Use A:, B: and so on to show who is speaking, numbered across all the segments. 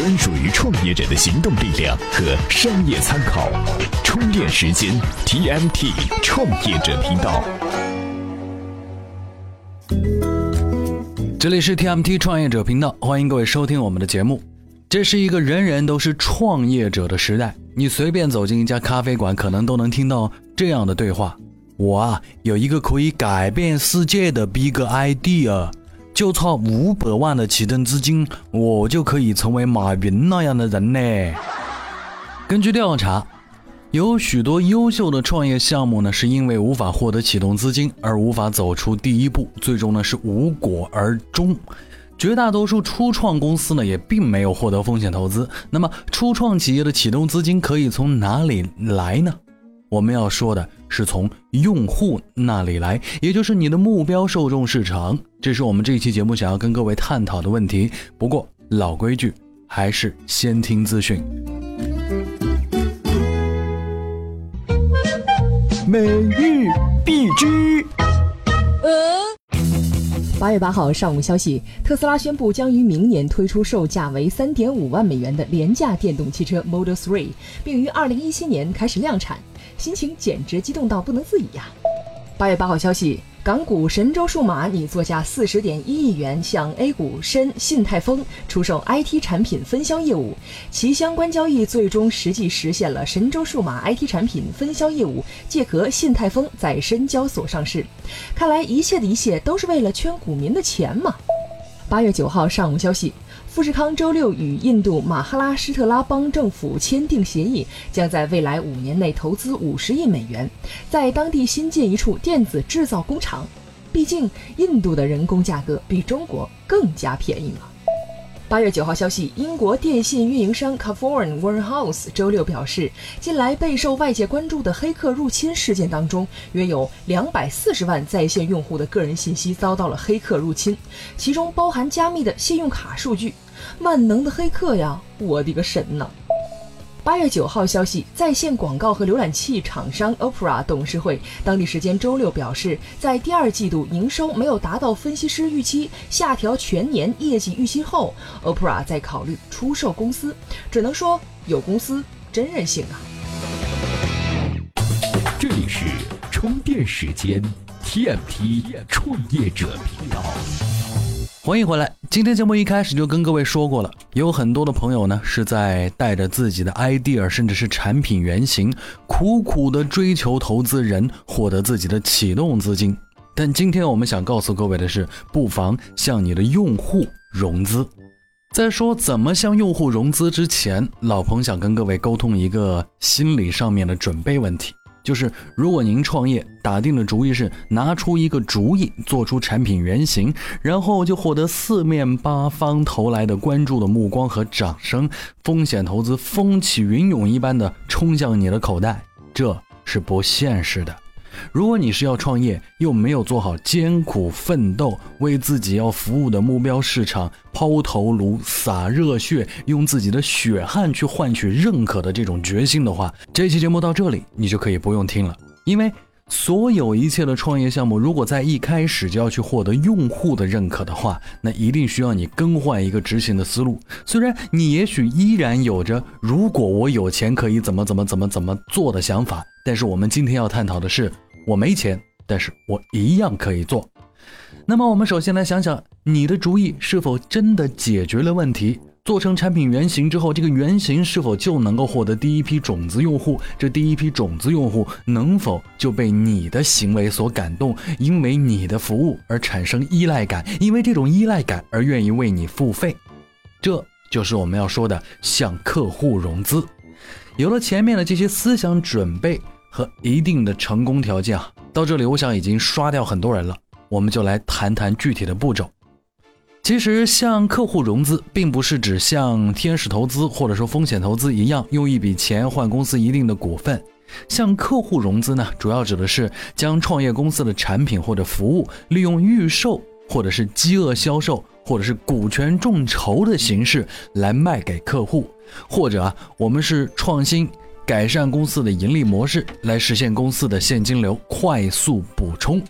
A: 专属于创业者的行动力量和商业参考。充电时间 TMT 创业者频道。
B: 这里是 TMT 创业者频道，欢迎各位收听我们的节目。这是一个人人都是创业者的时代，你随便走进一家咖啡馆，可能都能听到这样的对话：我啊，有一个可以改变世界的 big idea。就差五百万的启动资金，我就可以成为马云那样的人呢。根据调查，有许多优秀的创业项目呢，是因为无法获得启动资金而无法走出第一步，最终呢是无果而终。绝大多数初创公司呢，也并没有获得风险投资。那么，初创企业的启动资金可以从哪里来呢？我们要说的是从用户那里来，也就是你的目标受众市场，这是我们这一期节目想要跟各位探讨的问题。不过老规矩，还是先听资讯。
A: 每日必知。
C: 八月八号上午消息，特斯拉宣布将于明年推出售价为三点五万美元的廉价电动汽车 Model 3，并于二零一七年开始量产。心情简直激动到不能自已呀！八月八号消息，港股神州数码拟作价四十点一亿元向 A 股深信泰丰出售 IT 产品分销业务，其相关交易最终实际实现了神州数码 IT 产品分销业务借壳信泰丰在深交所上市。看来一切的一切都是为了圈股民的钱嘛！八月九号上午消息。富士康周六与印度马哈拉施特拉邦政府签订协议，将在未来五年内投资五十亿美元，在当地新建一处电子制造工厂。毕竟，印度的人工价格比中国更加便宜了。八月九号消息，英国电信运营商 c a f o r n Warehouse 周六表示，近来备受外界关注的黑客入侵事件当中，约有两百四十万在线用户的个人信息遭到了黑客入侵，其中包含加密的信用卡数据。万能的黑客呀，我的个神呐！八月九号消息，在线广告和浏览器厂商 Opera 董事会当地时间周六表示，在第二季度营收没有达到分析师预期，下调全年业绩预期后，Opera 在考虑出售公司。只能说有公司真任性啊！
A: 这里是充电时间 TMT 创业者频道。
B: 欢迎回来。今天节目一开始就跟各位说过了，有很多的朋友呢是在带着自己的 idea，甚至是产品原型，苦苦的追求投资人，获得自己的启动资金。但今天我们想告诉各位的是，不妨向你的用户融资。在说怎么向用户融资之前，老彭想跟各位沟通一个心理上面的准备问题。就是，如果您创业打定的主意是拿出一个主意，做出产品原型，然后就获得四面八方投来的关注的目光和掌声，风险投资风起云涌一般的冲向你的口袋，这是不现实的。如果你是要创业，又没有做好艰苦奋斗，为自己要服务的目标市场抛头颅、洒热血，用自己的血汗去换取认可的这种决心的话，这期节目到这里你就可以不用听了。因为所有一切的创业项目，如果在一开始就要去获得用户的认可的话，那一定需要你更换一个执行的思路。虽然你也许依然有着“如果我有钱可以怎么怎么怎么怎么做”的想法，但是我们今天要探讨的是。我没钱，但是我一样可以做。那么，我们首先来想想，你的主意是否真的解决了问题？做成产品原型之后，这个原型是否就能够获得第一批种子用户？这第一批种子用户能否就被你的行为所感动，因为你的服务而产生依赖感，因为这种依赖感而愿意为你付费？这就是我们要说的向客户融资。有了前面的这些思想准备。和一定的成功条件啊，到这里我想已经刷掉很多人了。我们就来谈谈具体的步骤。其实向客户融资，并不是指像天使投资或者说风险投资一样，用一笔钱换公司一定的股份。向客户融资呢，主要指的是将创业公司的产品或者服务，利用预售或者是饥饿销售或者是股权众筹的形式来卖给客户，或者啊，我们是创新。改善公司的盈利模式，来实现公司的现金流快速补充。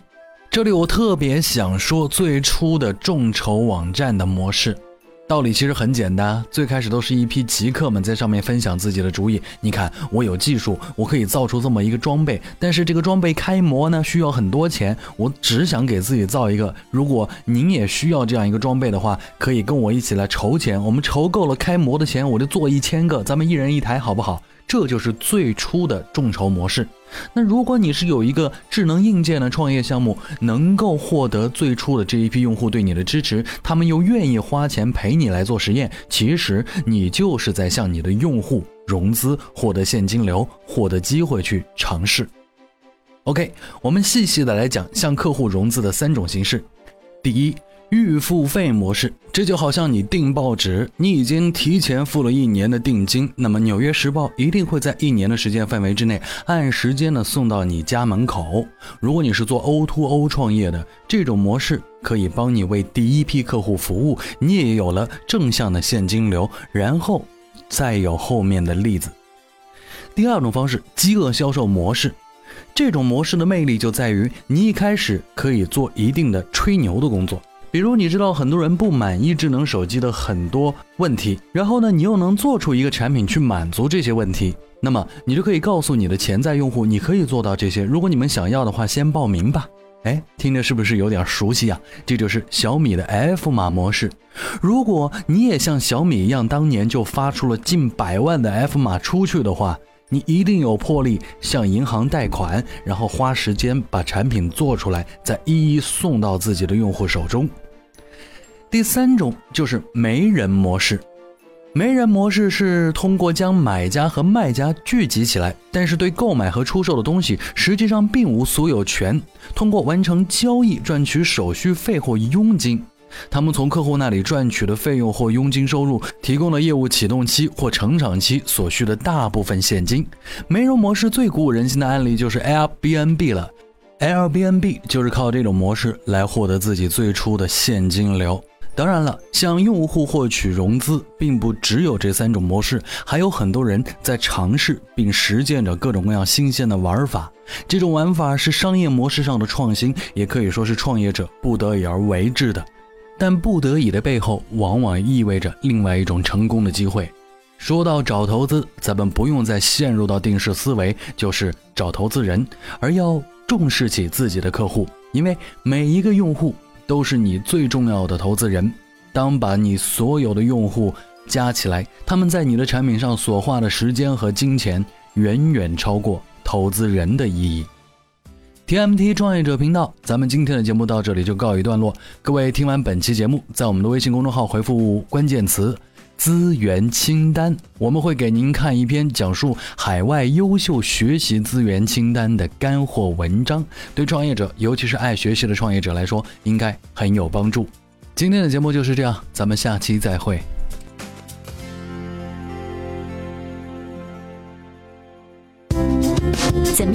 B: 这里我特别想说最初的众筹网站的模式。道理其实很简单，最开始都是一批极客们在上面分享自己的主意。你看，我有技术，我可以造出这么一个装备，但是这个装备开模呢需要很多钱，我只想给自己造一个。如果您也需要这样一个装备的话，可以跟我一起来筹钱，我们筹够了开模的钱，我就做一千个，咱们一人一台，好不好？这就是最初的众筹模式。那如果你是有一个智能硬件的创业项目，能够获得最初的这一批用户对你的支持，他们又愿意花钱陪你来做实验，其实你就是在向你的用户融资，获得现金流，获得机会去尝试。OK，我们细细的来讲向客户融资的三种形式。第一。预付费模式，这就好像你订报纸，你已经提前付了一年的定金，那么《纽约时报》一定会在一年的时间范围之内按时间呢送到你家门口。如果你是做 O to O 创业的，这种模式可以帮你为第一批客户服务，你也有了正向的现金流，然后再有后面的例子。第二种方式，饥饿销售模式，这种模式的魅力就在于你一开始可以做一定的吹牛的工作。比如你知道很多人不满意智能手机的很多问题，然后呢，你又能做出一个产品去满足这些问题，那么你就可以告诉你的潜在用户，你可以做到这些。如果你们想要的话，先报名吧。哎，听着是不是有点熟悉啊？这就是小米的 F 码模式。如果你也像小米一样，当年就发出了近百万的 F 码出去的话。你一定有魄力向银行贷款，然后花时间把产品做出来，再一一送到自己的用户手中。第三种就是媒人模式，媒人模式是通过将买家和卖家聚集起来，但是对购买和出售的东西实际上并无所有权，通过完成交易赚取手续费或佣金。他们从客户那里赚取的费用或佣金收入，提供了业务启动期或成长期所需的大部分现金。媒人模式最鼓舞人心的案例就是 Airbnb 了。Airbnb 就是靠这种模式来获得自己最初的现金流。当然了，向用户获取融资，并不只有这三种模式，还有很多人在尝试并实践着各种各样新鲜的玩法。这种玩法是商业模式上的创新，也可以说是创业者不得已而为之的。但不得已的背后，往往意味着另外一种成功的机会。说到找投资，咱们不用再陷入到定式思维，就是找投资人，而要重视起自己的客户，因为每一个用户都是你最重要的投资人。当把你所有的用户加起来，他们在你的产品上所花的时间和金钱，远远超过投资人的意义。TMT 创业者频道，咱们今天的节目到这里就告一段落。各位听完本期节目，在我们的微信公众号回复关键词“资源清单”，我们会给您看一篇讲述海外优秀学习资源清单的干货文章，对创业者，尤其是爱学习的创业者来说，应该很有帮助。今天的节目就是这样，咱们下期再会。